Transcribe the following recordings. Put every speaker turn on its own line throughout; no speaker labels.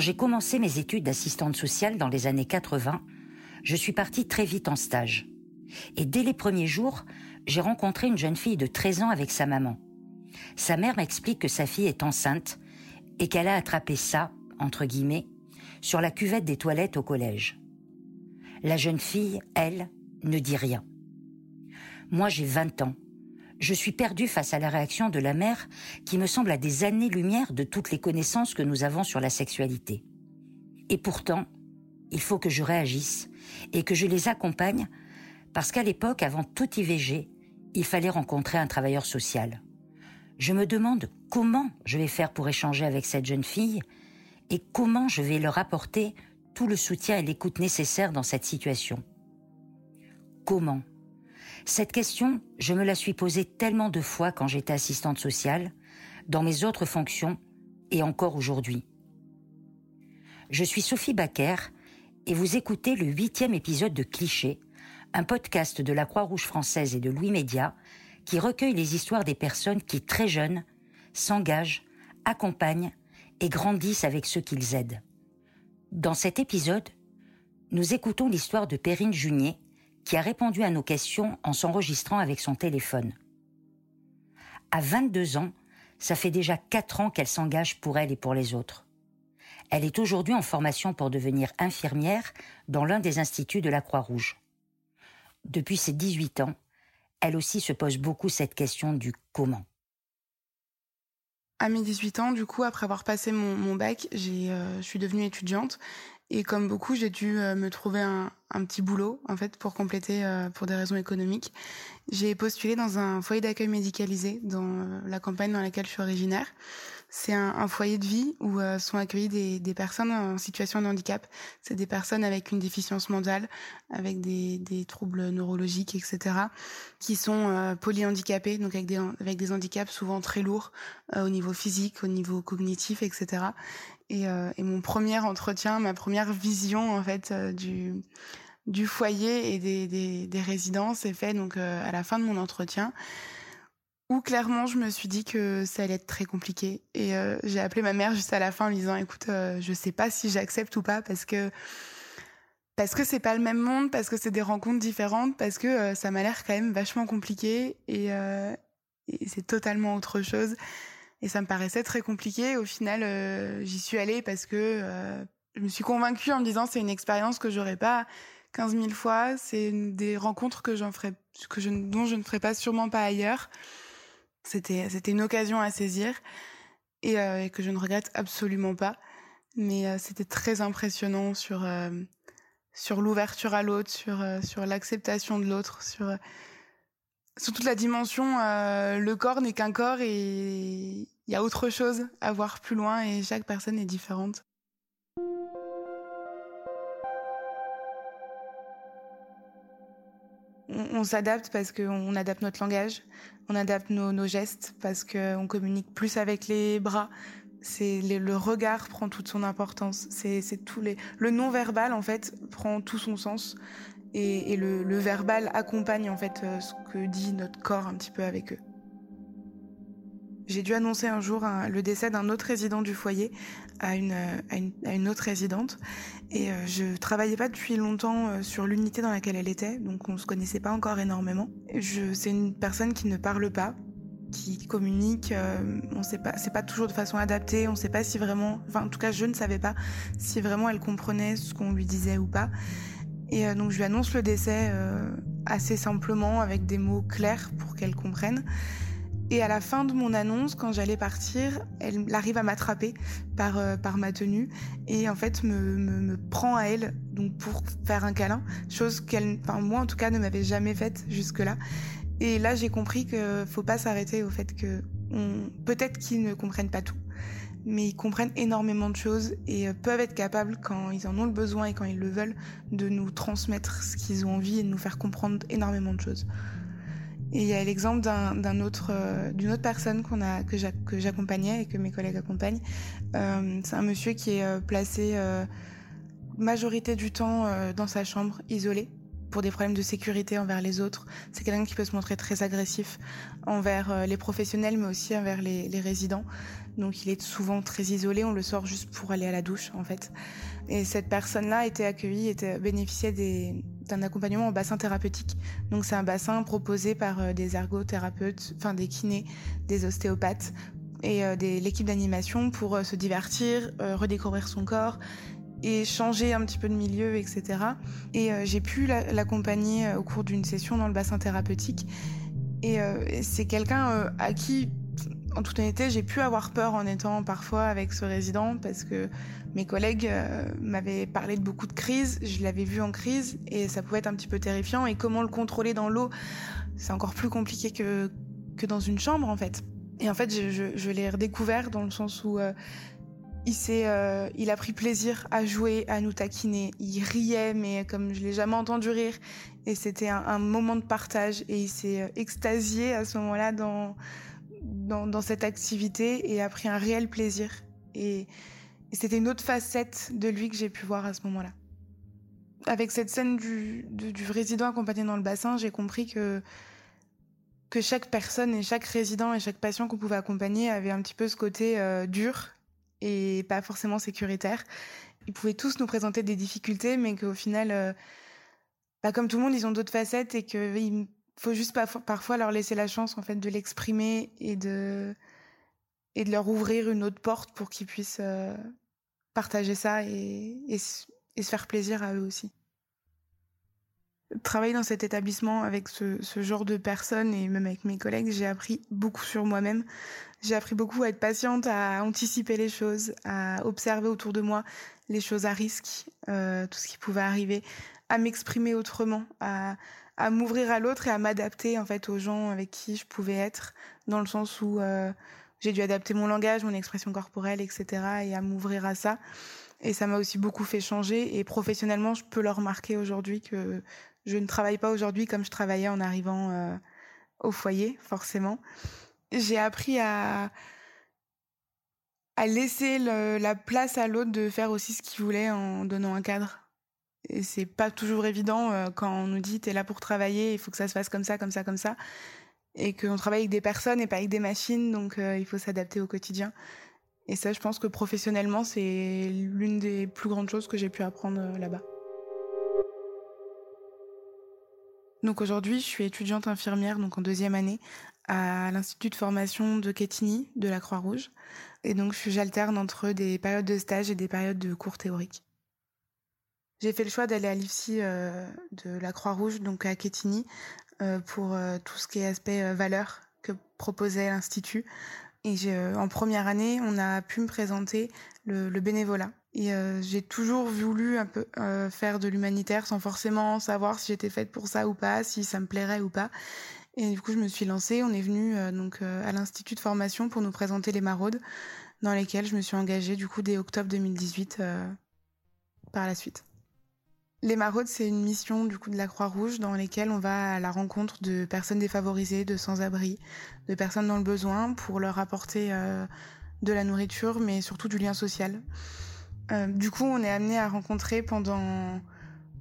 Quand j'ai commencé mes études d'assistante sociale dans les années 80, je suis partie très vite en stage. Et dès les premiers jours, j'ai rencontré une jeune fille de 13 ans avec sa maman. Sa mère m'explique que sa fille est enceinte et qu'elle a attrapé ça, entre guillemets, sur la cuvette des toilettes au collège. La jeune fille, elle, ne dit rien. Moi, j'ai 20 ans. Je suis perdue face à la réaction de la mère qui me semble à des années-lumière de toutes les connaissances que nous avons sur la sexualité. Et pourtant, il faut que je réagisse et que je les accompagne parce qu'à l'époque, avant tout IVG, il fallait rencontrer un travailleur social. Je me demande comment je vais faire pour échanger avec cette jeune fille et comment je vais leur apporter tout le soutien et l'écoute nécessaires dans cette situation. Comment Cette question, je me la suis posée tellement de fois quand j'étais assistante sociale, dans mes autres fonctions et encore aujourd'hui. Je suis Sophie Baker et vous écoutez le huitième épisode de Cliché, un podcast de la Croix-Rouge française et de Louis Média qui recueille les histoires des personnes qui, très jeunes, s'engagent, accompagnent et grandissent avec ceux qu'ils aident. Dans cet épisode, nous écoutons l'histoire de Perrine Junier, qui a répondu à nos questions en s'enregistrant avec son téléphone. À 22 ans, ça fait déjà 4 ans qu'elle s'engage pour elle et pour les autres. Elle est aujourd'hui en formation pour devenir infirmière dans l'un des instituts de la Croix-Rouge. Depuis ses 18 ans, elle aussi se pose beaucoup cette question du comment.
À mes 18 ans, du coup, après avoir passé mon, bac, euh, je suis devenue étudiante et comme beaucoup, j'ai dû euh, me trouver un, un, petit boulot en fait pour compléter euh, pour des raisons économiques. J'ai postulé dans un foyer d'accueil médicalisé dans la campagne dans laquelle je suis originaire. C'est un, un, foyer de vie où euh, sont accueillies des, des, personnes en situation de handicap. C'est des personnes avec une déficience mentale, avec des, des troubles neurologiques, etc., qui sont euh, polyhandicapés, donc avec des, avec des handicaps souvent très lourds euh, au niveau physique, au niveau cognitif, etc. Et, euh, et, mon premier entretien, ma première vision en fait euh, du foyer et des, des, des résidences est fait donc à la fin de mon entretien où clairement je me suis dit que ça allait être très compliqué. Et euh, j'ai appelé ma mère juste à la fin en lui disant écoute euh, je sais pas si j'accepte ou pas parce que parce que c'est pas le même monde parce que c'est des rencontres différentes parce que euh, ça m'a l'air quand même vachement compliqué euh, et c'est totalement autre chose et ça me paraissait très compliqué. Au final euh, j'y suis allée parce que je me suis convaincue en me disant c'est une expérience que j'aurais pas 15 000 fois. C'est des rencontres que j'en ferai que je dont je ne ferai pas sûrement pas ailleurs. C'était c'était une occasion à saisir et, euh, et, que je ne regrette absolument pas. Mais euh, c'était très impressionnant sur euh, sur l'ouverture à l'autre, sur euh, sur l'acceptation de l'autre, sur euh, sur toute la dimension. le corps n'est qu'un corps et il y a autre chose à voir plus loin et chaque personne est différente. on, s'adapte parce qu'on adapte notre langage, on adapte nos, gestes parce qu'on communique plus avec les bras. C'est le regard prend toute son importance. C'est les le non verbal en fait prend tout son sens et, le, verbal accompagne en fait euh, ce que dit notre corps un petit peu avec eux. J'ai dû annoncer un jour le décès d'un autre résident du foyer à une, à une, autre résidente. Et euh, je travaillais pas depuis longtemps euh, sur l'unité dans laquelle elle était, donc on se connaissait pas encore énormément. C'est une personne qui ne parle pas, qui communique. Euh, on sait pas, c'est pas toujours de façon adaptée. On sait pas si vraiment, enfin en tout cas je ne savais pas si vraiment elle comprenait ce qu'on lui disait ou pas. Et euh, donc je lui annonce le décès euh, assez simplement avec des mots clairs pour qu'elle comprenne. Et à la fin de mon annonce, quand j'allais partir, elle arrive à m'attraper par euh, par ma tenue et en fait me, me, prend à elle donc pour faire un câlin, chose qu'elle, enfin moi en tout cas ne m'avait jamais faite jusque là. Et là j'ai compris que faut pas s'arrêter au fait que peut-être qu'ils ne comprennent pas tout, mais ils comprennent énormément de choses et euh, peuvent être capables quand ils en ont le besoin et quand ils le veulent de nous transmettre ce qu'ils ont envie et de nous faire comprendre énormément de choses. Et il y a l'exemple autre, euh, d'une autre personne a que j'accompagnais et que mes collègues accompagnent. Euh, c'est un monsieur qui est placé majorité du temps dans sa chambre, isolé, pour des problèmes de sécurité envers les autres. C'est quelqu'un qui peut se montrer très agressif envers euh, les professionnels, mais aussi envers les, résidents. Donc il est souvent très isolé, on le sort juste pour aller à la douche en fait. Et cette personne-là était accueillie, bénéficiait d'un accompagnement en bassin thérapeutique. Donc c'est un bassin proposé par euh, des ergothérapeutes, enfin des kinés, des ostéopathes et euh, l'équipe d'animation pour se divertir, redécouvrir son corps et changer un petit peu de milieu, etc. Et euh, j'ai pu l'accompagner euh, au cours d'une session dans le bassin thérapeutique. Et, euh, c'est quelqu'un à qui, en toute honnêteté, j'ai pu avoir peur en étant parfois avec ce résident parce que mes collègues m'avaient parlé de beaucoup de crises, je l'avais vu en crise et ça pouvait être un petit peu terrifiant. Et comment le contrôler dans l'eau, c'est encore plus compliqué que, que dans une chambre en fait. Et en fait, je, l'ai redécouvert dans le sens où il, euh, il a pris plaisir à jouer, à nous taquiner. Il riait, mais comme je l'ai jamais entendu rire. Et c'était un, moment de partage. Et il s'est euh, extasié à ce moment-là dans, dans, cette activité et a pris un réel plaisir. Et, c'était une autre facette de lui que j'ai pu voir à ce moment-là. Avec cette scène du, du, résident accompagné dans le bassin, j'ai compris que que chaque personne et chaque résident et chaque patient qu'on pouvait accompagner avait un petit peu ce côté euh, dur et pas forcément sécuritaire. Ils pouvaient tous nous présenter des difficultés, mais qu'au final, euh, bah, comme tout le monde, ils ont d'autres facettes et qu'il faut juste parfois leur laisser la chance en fait de l'exprimer et de et de leur ouvrir une autre porte pour qu'ils puissent euh, partager ça et, et, se faire plaisir à eux aussi. Travailler dans cet établissement avec ce, genre de personnes et même avec mes collègues, j'ai appris beaucoup sur moi-même. J'ai appris beaucoup à être patiente, à anticiper les choses, à observer autour de moi les choses à risque, euh, tout ce qui pouvait arriver, à m'exprimer autrement, à, à m'ouvrir à l'autre et à m'adapter en fait aux gens avec qui je pouvais être, dans le sens où euh, j'ai dû adapter mon langage, mon expression corporelle, etc. et à m'ouvrir à ça. Et ça m'a aussi beaucoup fait changer. Et professionnellement, je peux le remarquer aujourd'hui que je ne travaille pas aujourd'hui comme je travaillais en arrivant euh, au foyer, forcément j'ai appris à, laisser la place à l'autre de faire aussi ce qu'il voulait en donnant un cadre. Et c'est pas toujours évident euh, quand on nous dit t'es là pour travailler, il faut que ça se fasse comme ça, comme ça, comme ça. Et qu'on travaille avec des personnes et pas avec des machines, donc euh, il faut s'adapter au quotidien. Et ça, je pense que professionnellement, c'est l'une des plus grandes choses que j'ai pu apprendre là-bas. Donc aujourd'hui, je suis étudiante infirmière, donc en deuxième année, à l'Institut de formation de Quetigny de la Croix-Rouge. Et donc, j'alterne entre des périodes de stage et des périodes de cours théoriques. J'ai fait le choix d'aller à l'IFSI euh, de la Croix-Rouge, donc à Quetigny, euh, pour euh, tout ce qui est aspect valeur que proposait l'Institut. Et en première année, on a pu me présenter le, le bénévolat. Et j'ai toujours voulu un peu faire de l'humanitaire sans forcément savoir si j'étais faite pour ça ou pas, si ça me plairait ou pas. Et du coup, je me suis lancée. On est venu euh, donc euh, à l'institut de formation pour nous présenter les maraudes, dans lesquelles je me suis engagée du coup dès octobre 2018 euh, par la suite. Les maraudes, c'est une mission du coup de la Croix-Rouge dans lesquelles on va à la rencontre de personnes défavorisées, de sans-abri, de personnes dans le besoin pour leur apporter de la nourriture, mais surtout du lien social. du coup, on est amené à rencontrer pendant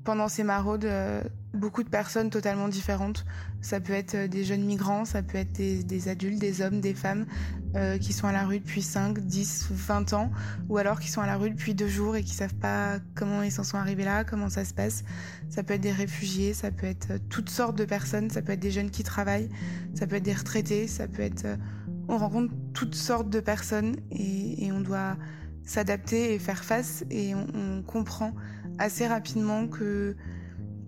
pendant ces maraudes euh, beaucoup de personnes totalement différentes. Ça peut être euh, des jeunes migrants, ça peut être des, adultes, des hommes, des femmes euh, qui sont à la rue depuis 5, 10, 20 ans, ou alors qui sont à la rue depuis deux jours et qui savent pas comment ils s'en sont arrivés là, comment ça se passe. Ça peut être des réfugiés, ça peut être toutes sortes de personnes, ça peut être des jeunes qui travaillent, ça peut être des retraités, ça peut être... On rencontre toutes sortes de personnes et, on doit s'adapter et faire face et on, on comprend assez rapidement que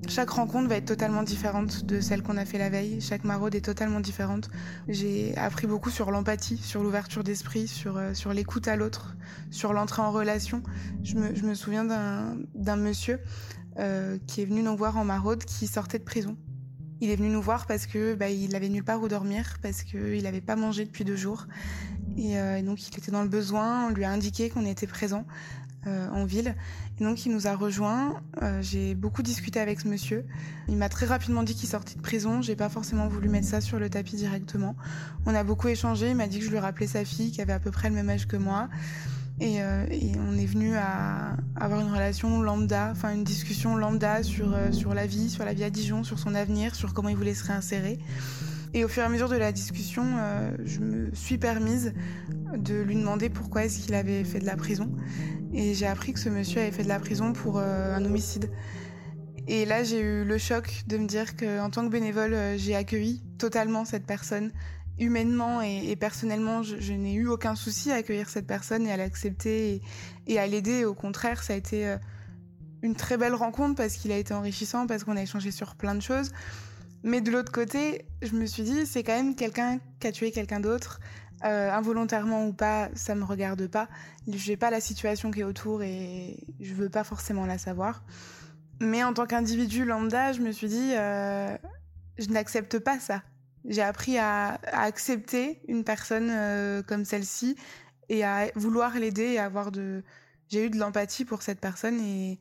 chaque rencontre va être totalement différente de celle qu'on a fait la veille. Chaque maraude est totalement différente. J'ai appris beaucoup sur l'empathie, sur l'ouverture d'esprit, sur, euh, sur l'écoute à l'autre, sur l'entrée en relation. Je me, je me souviens d'un monsieur euh, qui est venu nous voir en maraude qui sortait de prison. Il est venu nous voir parce que bah, il avait nulle part où dormir, parce qu'il n'avait pas mangé depuis deux jours. Et, euh, et donc il était dans le besoin, on lui a indiqué qu'on était présent. Euh, en ville. Et donc il nous a rejoints. Euh, j'ai beaucoup discuté avec ce monsieur. Il m'a très rapidement dit qu'il sortait de prison. J'ai pas forcément voulu mettre ça sur le tapis directement. On a beaucoup échangé. Il m'a dit que je lui rappelais sa fille qui avait à peu près le même âge que moi. Et, on est venu à avoir une relation lambda, enfin une discussion lambda sur, sur la vie, sur la vie à Dijon, sur son avenir, sur comment il voulait se réinsérer. Et au fur et à mesure de la discussion, je me suis permise de lui demander pourquoi est-ce qu'il avait fait de la prison. Et j'ai appris que ce monsieur avait fait de la prison pour un homicide. Et là, j'ai eu le choc de me dire qu'en tant que bénévole, euh, j'ai accueilli totalement cette personne. Humainement et, personnellement, je, n'ai eu aucun souci à accueillir cette personne et à l'accepter et, à l'aider. Au contraire, ça a été euh, une très belle rencontre parce qu'il a été enrichissant, parce qu'on a échangé sur plein de choses. Mais de l'autre côté, je me suis dit, c'est quand même quelqu'un qui a tué quelqu'un d'autre. Euh, involontairement ou pas, ça me regarde pas. Je n'ai pas la situation qui est autour et je veux pas forcément la savoir. Mais en tant qu'individu lambda, je me suis dit, euh, je n'accepte pas ça. J'ai appris à, accepter une personne euh, comme celle-ci et à vouloir l'aider et avoir de. J'ai eu de l'empathie pour cette personne et,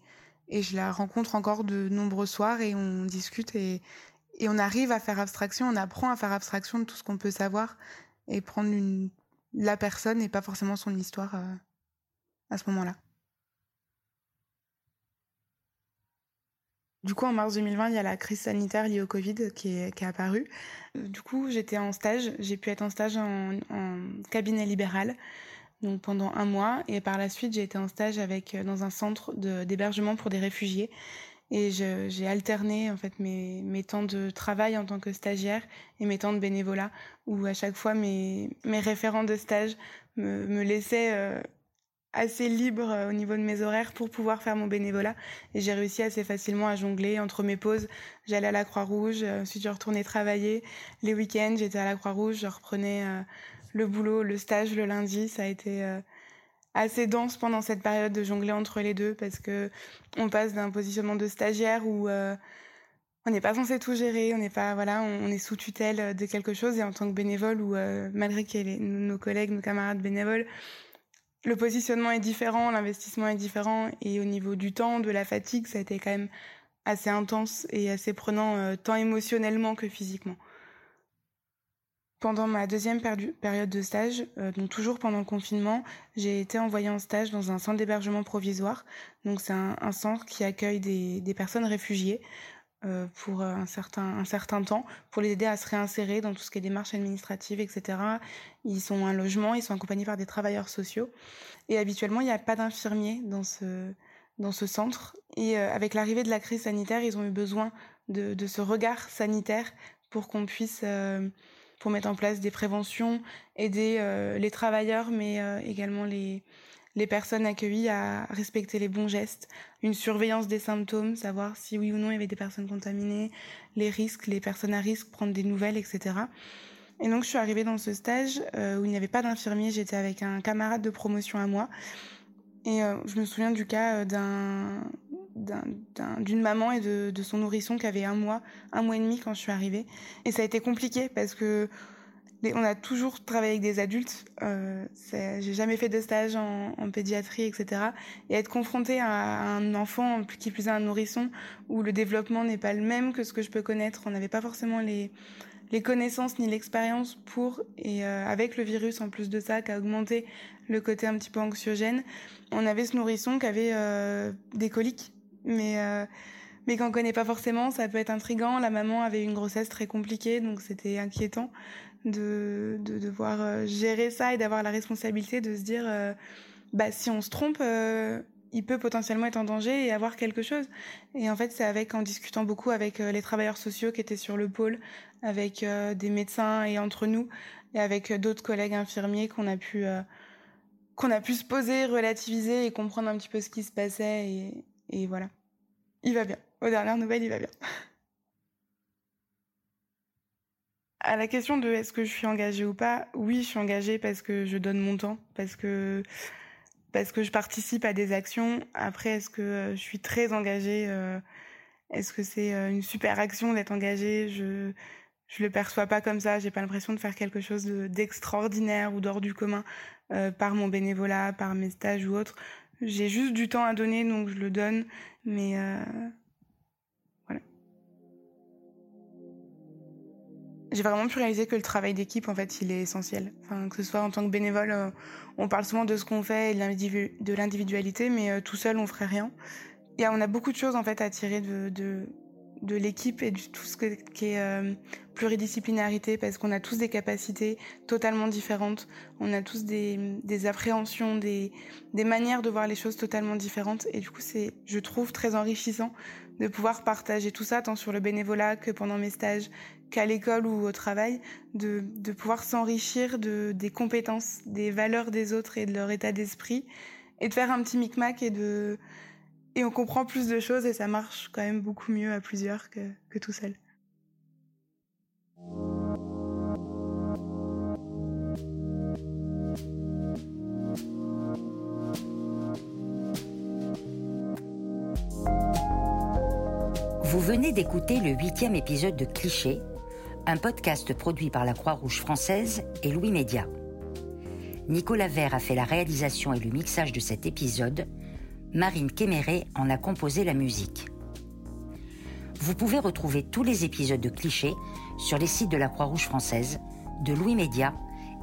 et je la rencontre encore de nombreux soirs et on discute et, et on arrive à faire abstraction, on apprend à faire abstraction de tout ce qu'on peut savoir et prendre la personne et pas forcément son histoire euh, à ce moment-là. Du coup, en mars 2020, il y a la crise sanitaire liée au Covid qui est, apparue. Du coup, j'étais en stage. J'ai pu être en stage en, cabinet libéral donc pendant un mois. Et par la suite, j'ai été en stage avec, euh, dans un centre d'hébergement pour des réfugiés. Et j'ai alterné en fait mes, mes temps de travail en tant que stagiaire et mes temps de bénévolat, où à chaque fois mes, mes référents de stage me, me laissaient euh, assez libre euh, au niveau de mes horaires pour pouvoir faire mon bénévolat. Et j'ai réussi assez facilement à jongler entre mes pauses. J'allais à la Croix-Rouge euh, ensuite je retournais travailler. Les week-ends j'étais à la Croix-Rouge je reprenais euh, le boulot le stage le lundi. Ça a été assez dense pendant cette période de jongler entre les deux parce que on passe d'un positionnement de stagiaire où on n'est pas censé tout gérer, on n'est pas voilà, on, est sous tutelle de quelque chose et en tant que bénévole ou malgré qu'il y ait nos collègues, nos camarades bénévoles, le positionnement est différent, l'investissement est différent et au niveau du temps, de la fatigue, ça a été quand même assez intense et assez prenant euh, tant émotionnellement que physiquement. Pendant ma deuxième période de stage, euh, donc toujours pendant le confinement, j'ai été envoyée en stage dans un centre d'hébergement provisoire. Donc c'est un, centre qui accueille des, personnes réfugiées euh, pour un certain, un certain temps, pour les aider à se réinsérer dans tout ce qui est démarches administratives, etc. Ils sont un logement, ils sont accompagnés par des travailleurs sociaux. Et habituellement, il n'y a pas d'infirmiers dans ce, centre. Et euh, avec l'arrivée de la crise sanitaire, ils ont eu besoin de, ce regard sanitaire pour qu'on puisse, euh, pour mettre en place des préventions, aider les travailleurs, mais également les, les personnes accueillies à respecter les bons gestes, une surveillance des symptômes, savoir si oui ou non il y avait des personnes contaminées, les risques, les personnes à risque, prendre des nouvelles, etc. Et donc je suis arrivée dans ce stage euh, où il n'y avait pas d'infirmier, j'étais avec un camarade de promotion à moi. Et euh, je me souviens du cas euh, d'un d'une maman et de, son nourrisson qui avait un mois, un mois et demi quand je suis arrivée. Et ça a été compliqué parce que on a toujours travaillé avec des adultes. Euh, J'ai jamais fait de stage en, pédiatrie, etc. Et être confronté à, un enfant, qui plus est un nourrisson, où le développement n'est pas le même que ce que je peux connaître, on n'avait pas forcément les, les connaissances ni l'expérience pour, et euh, avec le virus en plus de ça, qui a augmenté le côté un petit peu anxiogène, on avait ce nourrisson qui avait euh, des coliques. Mais euh, mais qu'on connaît pas forcément, ça peut être intrigant. La maman avait une grossesse très compliquée, donc c'était inquiétant de, de devoir euh, gérer ça et d'avoir la responsabilité de se dire euh, bah si on se trompe euh, il peut potentiellement être en danger et avoir quelque chose et en fait c'est avec en discutant beaucoup avec les travailleurs sociaux qui étaient sur le pôle avec des médecins et entre nous et avec d'autres collègues infirmiers qu'on a pu qu'on a pu se poser relativiser et comprendre un petit peu ce qui se passait et, et voilà il va bien aux dernières nouvelles il va bien À la question de est-ce que je suis engagée ou pas, oui, je suis engagée parce que je donne mon temps, parce que parce que je participe à des actions. Après, est-ce que euh, je suis très engagée euh, Est-ce que c'est euh, une super action d'être engagée? Je je le perçois pas comme ça. J'ai pas l'impression de faire quelque chose d'extraordinaire ou d'hors du commun par mon bénévolat, par mes stages ou autres. J'ai juste du temps à donner, donc je le donne. Mais j'ai vraiment pu réaliser que le travail d'équipe, en fait, il est essentiel. Enfin, que ce soit en tant que bénévole, euh, on parle souvent de ce qu'on fait et de l'individualité, mais euh, tout seul, on ferait rien. Et on a beaucoup de choses, en fait, à tirer de, de l'équipe et de tout ce qui est euh, pluridisciplinarité, parce qu'on a tous des capacités totalement différentes. On a tous des, des appréhensions, des, des manières de voir les choses totalement différentes. Et du coup, c'est, je trouve, très enrichissant de pouvoir partager tout ça, tant sur le bénévolat que pendant mes stages, qu'à l'école ou au travail, de, de pouvoir s'enrichir de, des compétences, des valeurs des autres et de leur état d'esprit, et de faire un petit micmac et de et on comprend plus de choses et ça marche quand même beaucoup mieux à plusieurs que, que tout seul.
Vous venez d'écouter le huitième épisode de Cliché, un podcast produit par la Croix-Rouge française et Louis Média. Nicolas Vert a fait la réalisation et le mixage de cet épisode. Marine Kéméré en a composé la musique. Vous pouvez retrouver tous les épisodes de Cliché sur les sites de la Croix-Rouge française, de Louis Média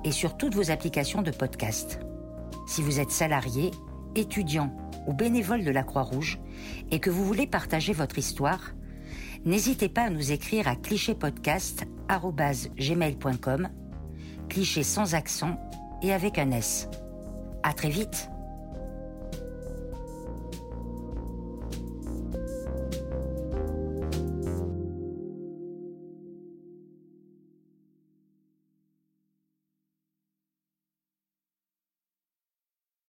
et sur toutes vos applications de podcast. Si vous êtes salarié, étudiant ou bénévole de la Croix-Rouge et que vous voulez partager votre histoire, n'hésitez pas à nous écrire à clichépodcast.gmail.com, cliché sans accent et avec un S. À très vite!